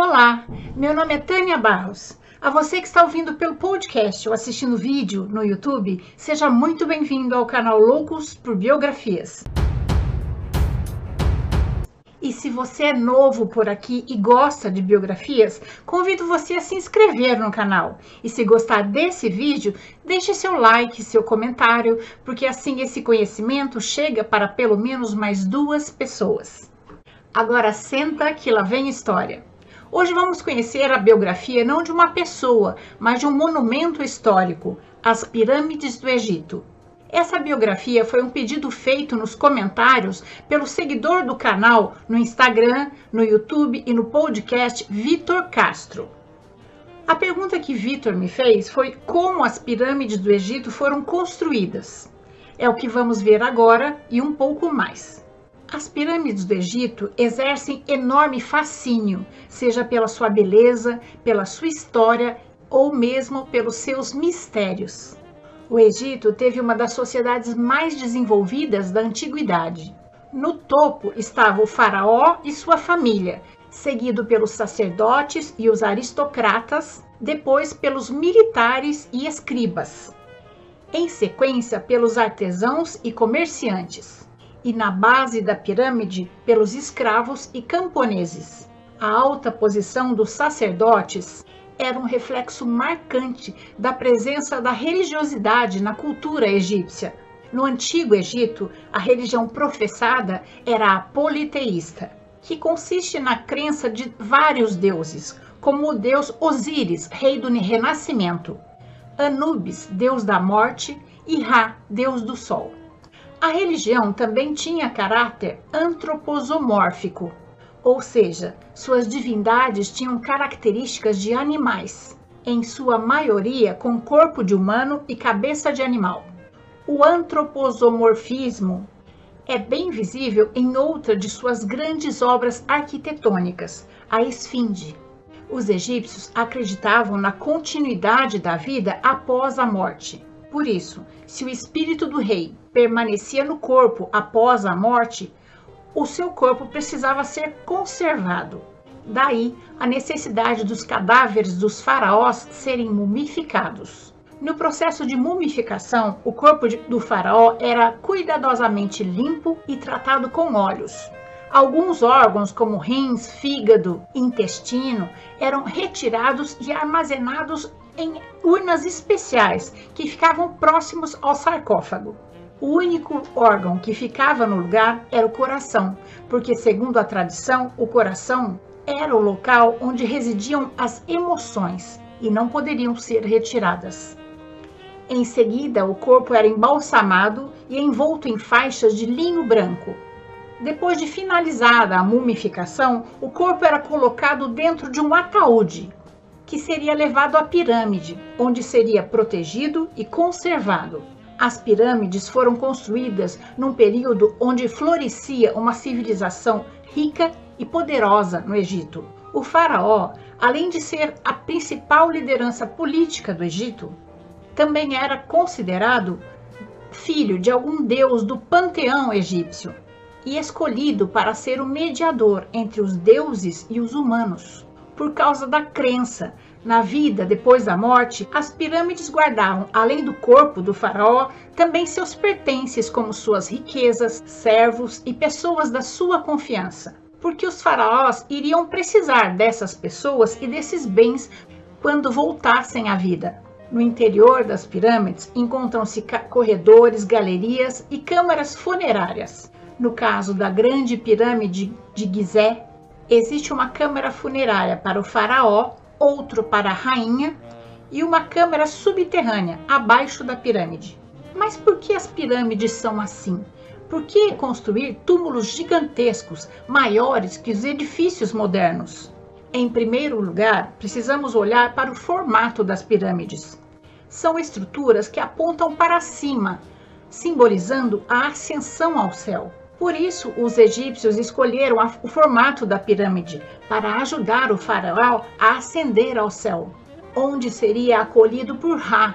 Olá, meu nome é Tânia Barros. A você que está ouvindo pelo podcast ou assistindo vídeo no YouTube, seja muito bem-vindo ao canal Loucos por Biografias. E se você é novo por aqui e gosta de biografias, convido você a se inscrever no canal. E se gostar desse vídeo, deixe seu like, seu comentário, porque assim esse conhecimento chega para pelo menos mais duas pessoas. Agora senta que lá vem história. Hoje vamos conhecer a biografia não de uma pessoa, mas de um monumento histórico, as Pirâmides do Egito. Essa biografia foi um pedido feito nos comentários pelo seguidor do canal no Instagram, no YouTube e no podcast Vitor Castro. A pergunta que Vitor me fez foi como as pirâmides do Egito foram construídas. É o que vamos ver agora e um pouco mais. As pirâmides do Egito exercem enorme fascínio, seja pela sua beleza, pela sua história ou mesmo pelos seus mistérios. O Egito teve uma das sociedades mais desenvolvidas da antiguidade. No topo estava o faraó e sua família, seguido pelos sacerdotes e os aristocratas, depois pelos militares e escribas. Em sequência, pelos artesãos e comerciantes, e na base da pirâmide, pelos escravos e camponeses. A alta posição dos sacerdotes era um reflexo marcante da presença da religiosidade na cultura egípcia. No Antigo Egito, a religião professada era a politeísta, que consiste na crença de vários deuses, como o deus Osíris, rei do renascimento, Anubis, deus da morte, e Ra, deus do sol. A religião também tinha caráter antroposomórfico, ou seja, suas divindades tinham características de animais, em sua maioria com corpo de humano e cabeça de animal. O antroposomorfismo é bem visível em outra de suas grandes obras arquitetônicas, a Esfinge. Os egípcios acreditavam na continuidade da vida após a morte. Por isso, se o espírito do rei permanecia no corpo após a morte, o seu corpo precisava ser conservado. Daí a necessidade dos cadáveres dos faraós serem mumificados. No processo de mumificação, o corpo do faraó era cuidadosamente limpo e tratado com óleos. Alguns órgãos, como rins, fígado, intestino, eram retirados e armazenados em urnas especiais que ficavam próximos ao sarcófago. O único órgão que ficava no lugar era o coração, porque, segundo a tradição, o coração era o local onde residiam as emoções e não poderiam ser retiradas. Em seguida, o corpo era embalsamado e envolto em faixas de linho branco. Depois de finalizada a mumificação, o corpo era colocado dentro de um ataúde, que seria levado à pirâmide, onde seria protegido e conservado. As pirâmides foram construídas num período onde florescia uma civilização rica e poderosa no Egito. O faraó, além de ser a principal liderança política do Egito, também era considerado filho de algum deus do panteão egípcio e escolhido para ser o mediador entre os deuses e os humanos, por causa da crença na vida depois da morte, as pirâmides guardavam, além do corpo do faraó, também seus pertences, como suas riquezas, servos e pessoas da sua confiança. Porque os faraós iriam precisar dessas pessoas e desses bens quando voltassem à vida. No interior das pirâmides encontram-se corredores, galerias e câmaras funerárias. No caso da Grande Pirâmide de Gizé, existe uma câmara funerária para o faraó outro para a rainha e uma câmara subterrânea abaixo da pirâmide. Mas por que as pirâmides são assim? Por que construir túmulos gigantescos, maiores que os edifícios modernos? Em primeiro lugar, precisamos olhar para o formato das pirâmides. São estruturas que apontam para cima, simbolizando a ascensão ao céu. Por isso, os egípcios escolheram o formato da pirâmide para ajudar o faraó a ascender ao céu, onde seria acolhido por Ra,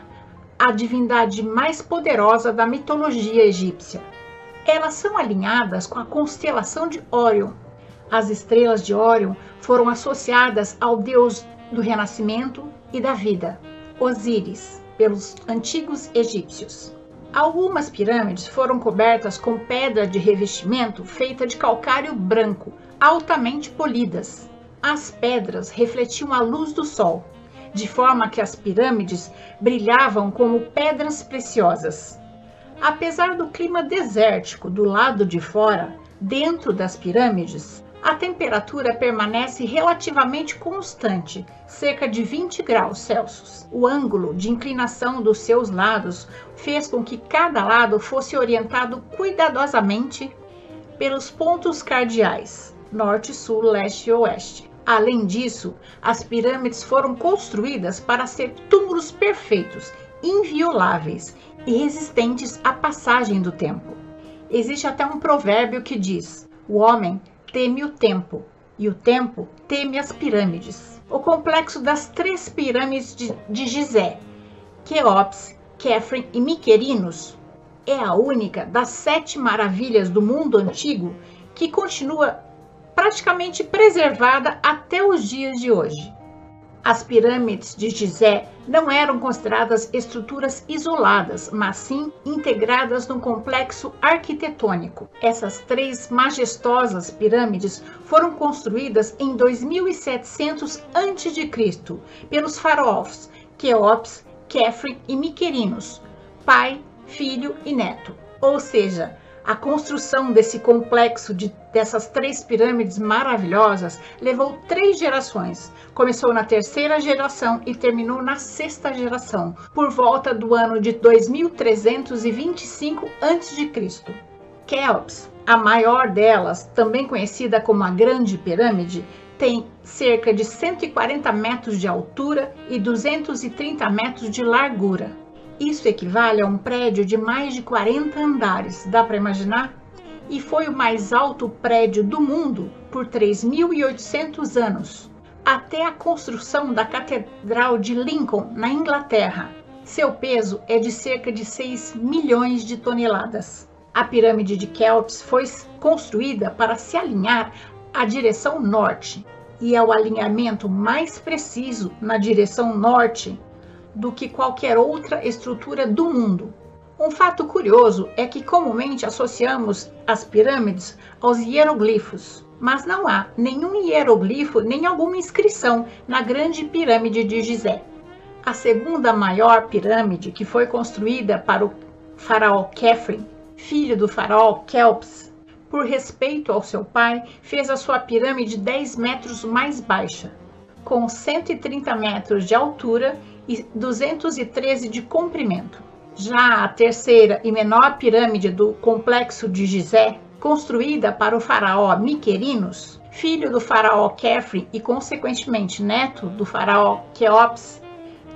a divindade mais poderosa da mitologia egípcia. Elas são alinhadas com a constelação de Órion. as estrelas de Órion foram associadas ao deus do renascimento e da vida, Osíris, pelos antigos egípcios. Algumas pirâmides foram cobertas com pedra de revestimento feita de calcário branco, altamente polidas. As pedras refletiam a luz do sol, de forma que as pirâmides brilhavam como pedras preciosas. Apesar do clima desértico do lado de fora, dentro das pirâmides, a temperatura permanece relativamente constante, cerca de 20 graus Celsius. O ângulo de inclinação dos seus lados fez com que cada lado fosse orientado cuidadosamente pelos pontos cardeais norte, sul, leste e oeste. Além disso, as pirâmides foram construídas para ser túmulos perfeitos, invioláveis e resistentes à passagem do tempo. Existe até um provérbio que diz: o homem teme o tempo e o tempo teme as pirâmides. O complexo das três pirâmides de, de Gizé, Queops, Kefren e Miquerinos, é a única das sete maravilhas do mundo antigo que continua praticamente preservada até os dias de hoje. As pirâmides de Gizé não eram consideradas estruturas isoladas, mas sim integradas num complexo arquitetônico. Essas três majestosas pirâmides foram construídas em 2700 a.C. pelos faraós Queops, Kefren e Miquerinos, pai, filho e neto. Ou seja, a construção desse complexo de, dessas três pirâmides maravilhosas levou três gerações. Começou na terceira geração e terminou na sexta geração, por volta do ano de 2325 a.C. Keops, a maior delas, também conhecida como a Grande Pirâmide, tem cerca de 140 metros de altura e 230 metros de largura. Isso equivale a um prédio de mais de 40 andares, dá para imaginar? E foi o mais alto prédio do mundo por 3.800 anos, até a construção da Catedral de Lincoln, na Inglaterra. Seu peso é de cerca de 6 milhões de toneladas. A pirâmide de Kelps foi construída para se alinhar à direção norte, e é o alinhamento mais preciso na direção norte do que qualquer outra estrutura do mundo. Um fato curioso é que comumente associamos as pirâmides aos hieroglifos, mas não há nenhum hieroglifo nem alguma inscrição na Grande Pirâmide de Gizé. A segunda maior pirâmide, que foi construída para o faraó Kefren, filho do faraó Kelps, por respeito ao seu pai, fez a sua pirâmide 10 metros mais baixa, com 130 metros de altura e 213 de comprimento. Já a terceira e menor pirâmide do complexo de Gizé, construída para o faraó Miquerinos, filho do faraó Kefri e consequentemente neto do faraó Queops,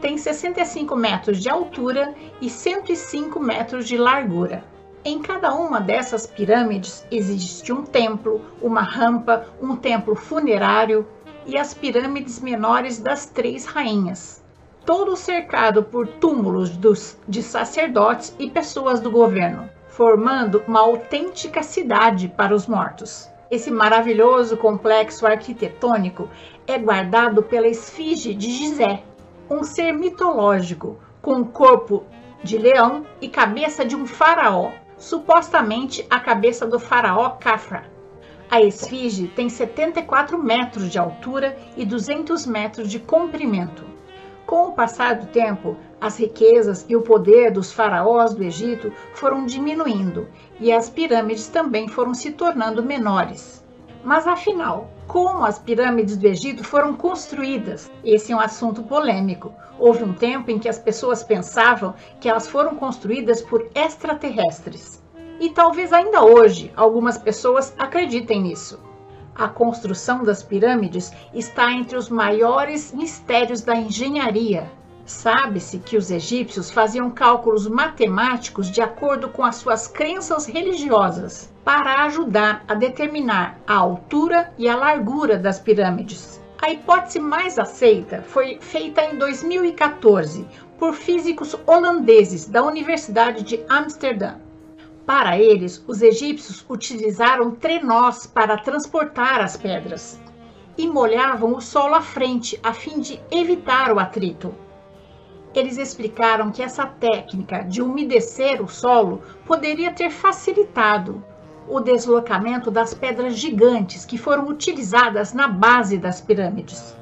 tem 65 metros de altura e 105 metros de largura. Em cada uma dessas pirâmides existe um templo, uma rampa, um templo funerário e as pirâmides menores das três rainhas todo cercado por túmulos dos, de sacerdotes e pessoas do governo, formando uma autêntica cidade para os mortos. Esse maravilhoso complexo arquitetônico é guardado pela esfinge de Gizé, um ser mitológico com corpo de leão e cabeça de um faraó, supostamente a cabeça do faraó Cafra. A esfinge tem 74 metros de altura e 200 metros de comprimento. Com o passar do tempo, as riquezas e o poder dos faraós do Egito foram diminuindo e as pirâmides também foram se tornando menores. Mas afinal, como as pirâmides do Egito foram construídas? Esse é um assunto polêmico. Houve um tempo em que as pessoas pensavam que elas foram construídas por extraterrestres. E talvez ainda hoje algumas pessoas acreditem nisso a construção das pirâmides está entre os maiores mistérios da engenharia. Sabe-se que os egípcios faziam cálculos matemáticos de acordo com as suas crenças religiosas para ajudar a determinar a altura e a largura das pirâmides. A hipótese mais aceita foi feita em 2014 por físicos holandeses da Universidade de Amsterdã. Para eles, os egípcios utilizaram trenós para transportar as pedras e molhavam o solo à frente a fim de evitar o atrito. Eles explicaram que essa técnica de umedecer o solo poderia ter facilitado o deslocamento das pedras gigantes que foram utilizadas na base das pirâmides.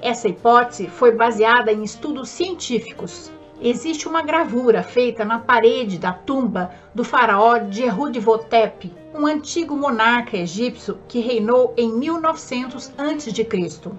Essa hipótese foi baseada em estudos científicos. Existe uma gravura feita na parede da tumba do faraó Djerhudivotep, um antigo monarca egípcio que reinou em 1900 a.C.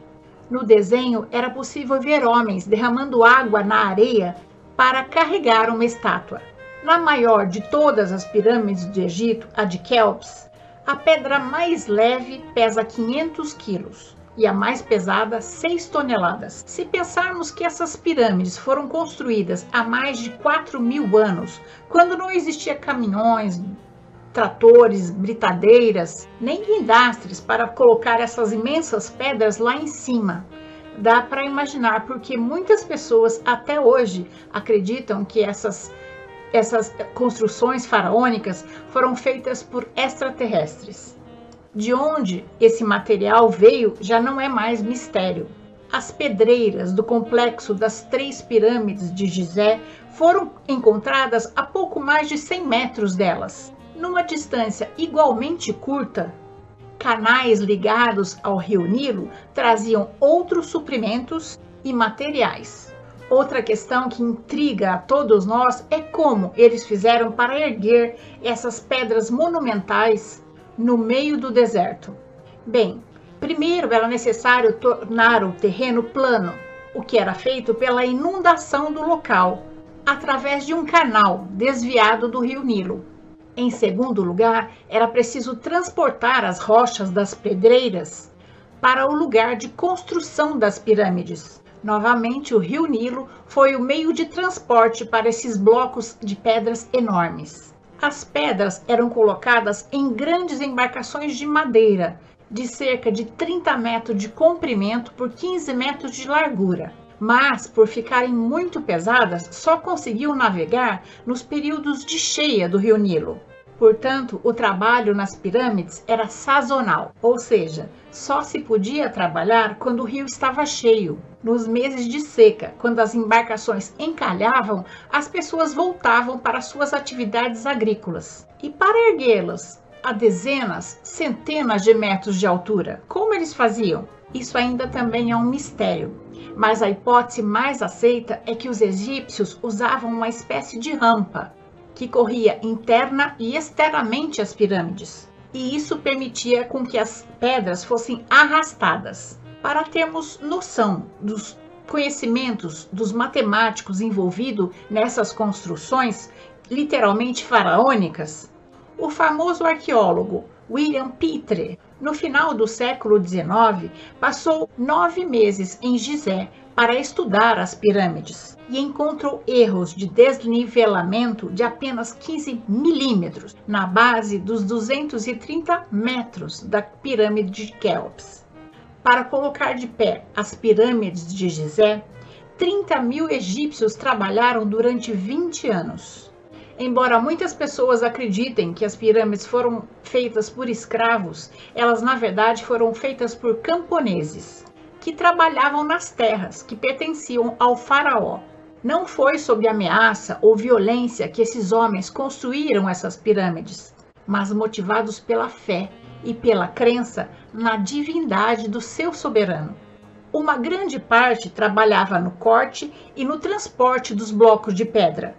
No desenho era possível ver homens derramando água na areia para carregar uma estátua. Na maior de todas as pirâmides do Egito, a de Kelps, a pedra mais leve pesa 500 quilos e a mais pesada 6 toneladas. Se pensarmos que essas pirâmides foram construídas há mais de 4 mil anos, quando não existia caminhões, tratores, britadeiras, nem guindastres para colocar essas imensas pedras lá em cima. Dá para imaginar porque muitas pessoas até hoje acreditam que essas essas construções faraônicas foram feitas por extraterrestres. De onde esse material veio já não é mais mistério. As pedreiras do complexo das três pirâmides de Gizé foram encontradas a pouco mais de 100 metros delas. Numa distância igualmente curta, canais ligados ao rio Nilo traziam outros suprimentos e materiais. Outra questão que intriga a todos nós é como eles fizeram para erguer essas pedras monumentais no meio do deserto. Bem, primeiro era necessário tornar o terreno plano, o que era feito pela inundação do local, através de um canal desviado do rio Nilo. Em segundo lugar, era preciso transportar as rochas das pedreiras para o lugar de construção das pirâmides. Novamente, o rio Nilo foi o meio de transporte para esses blocos de pedras enormes. As pedras eram colocadas em grandes embarcações de madeira, de cerca de 30 metros de comprimento por 15 metros de largura. Mas, por ficarem muito pesadas, só conseguiam navegar nos períodos de cheia do rio Nilo. Portanto, o trabalho nas pirâmides era sazonal, ou seja, só se podia trabalhar quando o rio estava cheio. Nos meses de seca, quando as embarcações encalhavam, as pessoas voltavam para suas atividades agrícolas. E para erguê-las a dezenas, centenas de metros de altura, como eles faziam? Isso ainda também é um mistério. Mas a hipótese mais aceita é que os egípcios usavam uma espécie de rampa que corria interna e externamente às pirâmides, e isso permitia com que as pedras fossem arrastadas. Para termos noção dos conhecimentos dos matemáticos envolvidos nessas construções, literalmente faraônicas, o famoso arqueólogo William Pitre, no final do século XIX, passou nove meses em Gizé para estudar as pirâmides e encontrou erros de desnivelamento de apenas 15 milímetros na base dos 230 metros da pirâmide de Kelps. Para colocar de pé as pirâmides de Gizé, 30 mil egípcios trabalharam durante 20 anos. Embora muitas pessoas acreditem que as pirâmides foram feitas por escravos, elas na verdade foram feitas por camponeses que trabalhavam nas terras que pertenciam ao faraó. Não foi sob ameaça ou violência que esses homens construíram essas pirâmides, mas motivados pela fé e pela crença na divindade do seu soberano. Uma grande parte trabalhava no corte e no transporte dos blocos de pedra,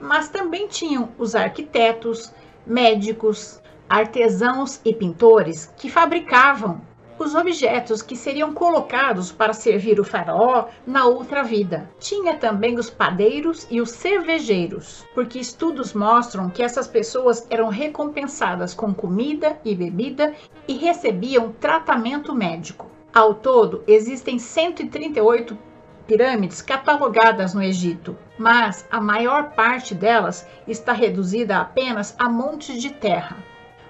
mas também tinham os arquitetos, médicos, artesãos e pintores que fabricavam os objetos que seriam colocados para servir o faraó na outra vida. Tinha também os padeiros e os cervejeiros, porque estudos mostram que essas pessoas eram recompensadas com comida e bebida e recebiam tratamento médico. Ao todo, existem 138 pirâmides catalogadas no Egito, mas a maior parte delas está reduzida apenas a montes de terra.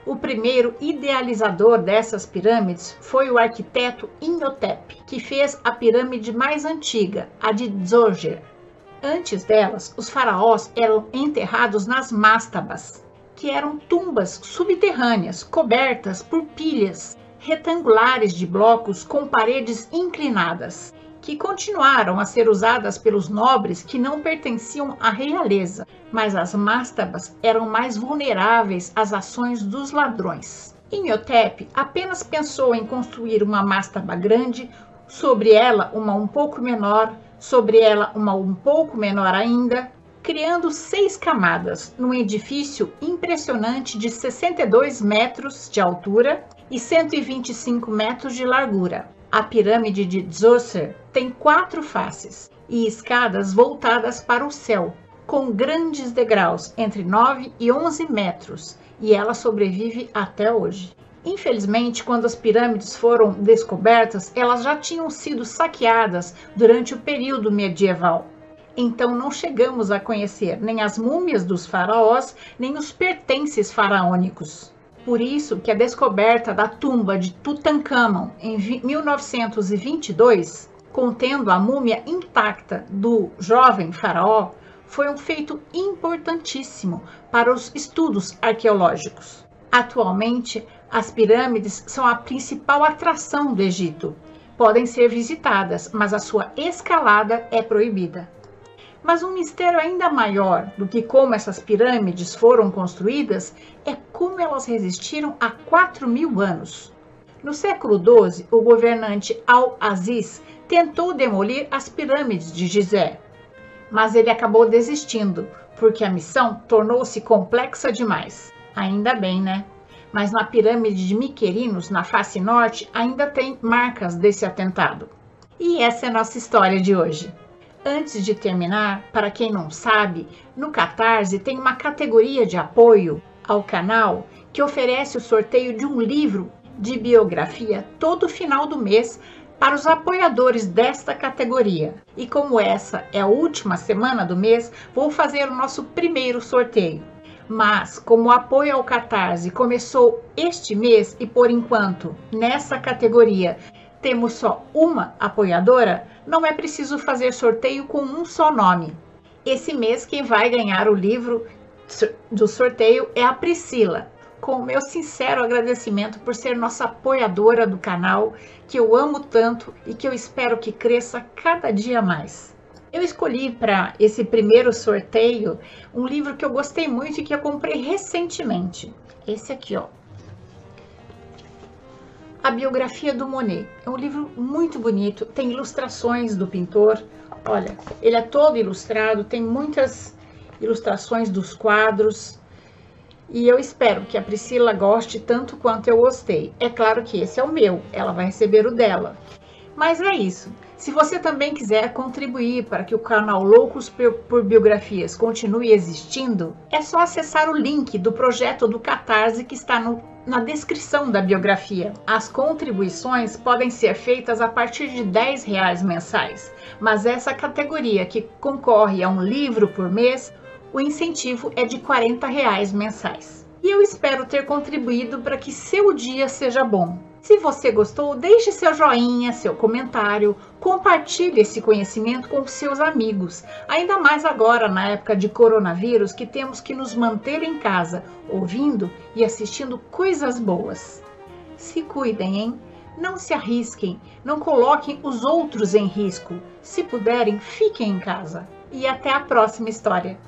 O primeiro idealizador dessas pirâmides foi o arquiteto Imhotep, que fez a pirâmide mais antiga, a de Djoser. Antes delas, os faraós eram enterrados nas mastabas, que eram tumbas subterrâneas cobertas por pilhas retangulares de blocos com paredes inclinadas, que continuaram a ser usadas pelos nobres que não pertenciam à realeza, mas as mastabas eram mais vulneráveis às ações dos ladrões. Imhotep apenas pensou em construir uma mastaba grande, sobre ela uma um pouco menor, sobre ela uma um pouco menor ainda, criando seis camadas num edifício impressionante de 62 metros de altura e 125 metros de largura. A pirâmide de Djoser tem quatro faces e escadas voltadas para o céu, com grandes degraus entre 9 e 11 metros, e ela sobrevive até hoje. Infelizmente, quando as pirâmides foram descobertas, elas já tinham sido saqueadas durante o período medieval. Então não chegamos a conhecer nem as múmias dos faraós, nem os pertences faraônicos. Por isso que a descoberta da tumba de Tutankhamon em 1922, contendo a múmia intacta do jovem faraó, foi um feito importantíssimo para os estudos arqueológicos. Atualmente, as pirâmides são a principal atração do Egito. Podem ser visitadas, mas a sua escalada é proibida. Mas um mistério ainda maior do que como essas pirâmides foram construídas é como elas resistiram a 4 mil anos. No século XII, o governante Al-Aziz tentou demolir as pirâmides de Gizé, mas ele acabou desistindo, porque a missão tornou-se complexa demais. Ainda bem, né? Mas na pirâmide de Miquerinos, na face norte, ainda tem marcas desse atentado. E essa é a nossa história de hoje. Antes de terminar, para quem não sabe, no Catarse tem uma categoria de apoio ao canal que oferece o sorteio de um livro de biografia todo final do mês para os apoiadores desta categoria. E como essa é a última semana do mês, vou fazer o nosso primeiro sorteio. Mas, como o apoio ao Catarse começou este mês e por enquanto nessa categoria temos só uma apoiadora, não é preciso fazer sorteio com um só nome. Esse mês, quem vai ganhar o livro do sorteio é a Priscila. Com meu sincero agradecimento por ser nossa apoiadora do canal, que eu amo tanto e que eu espero que cresça cada dia mais. Eu escolhi para esse primeiro sorteio um livro que eu gostei muito e que eu comprei recentemente. Esse aqui, ó, a biografia do Monet. É um livro muito bonito, tem ilustrações do pintor. Olha, ele é todo ilustrado, tem muitas ilustrações dos quadros. E eu espero que a Priscila goste tanto quanto eu gostei. É claro que esse é o meu, ela vai receber o dela. Mas é isso. Se você também quiser contribuir para que o canal Loucos por Biografias continue existindo, é só acessar o link do projeto do Catarse que está no na descrição da biografia. As contribuições podem ser feitas a partir de 10 reais mensais, mas essa categoria que concorre a um livro por mês, o incentivo é de 40 reais mensais. E eu espero ter contribuído para que seu dia seja bom. Se você gostou, deixe seu joinha, seu comentário, compartilhe esse conhecimento com seus amigos. Ainda mais agora, na época de coronavírus, que temos que nos manter em casa, ouvindo e assistindo coisas boas. Se cuidem, hein? Não se arrisquem, não coloquem os outros em risco. Se puderem, fiquem em casa. E até a próxima história.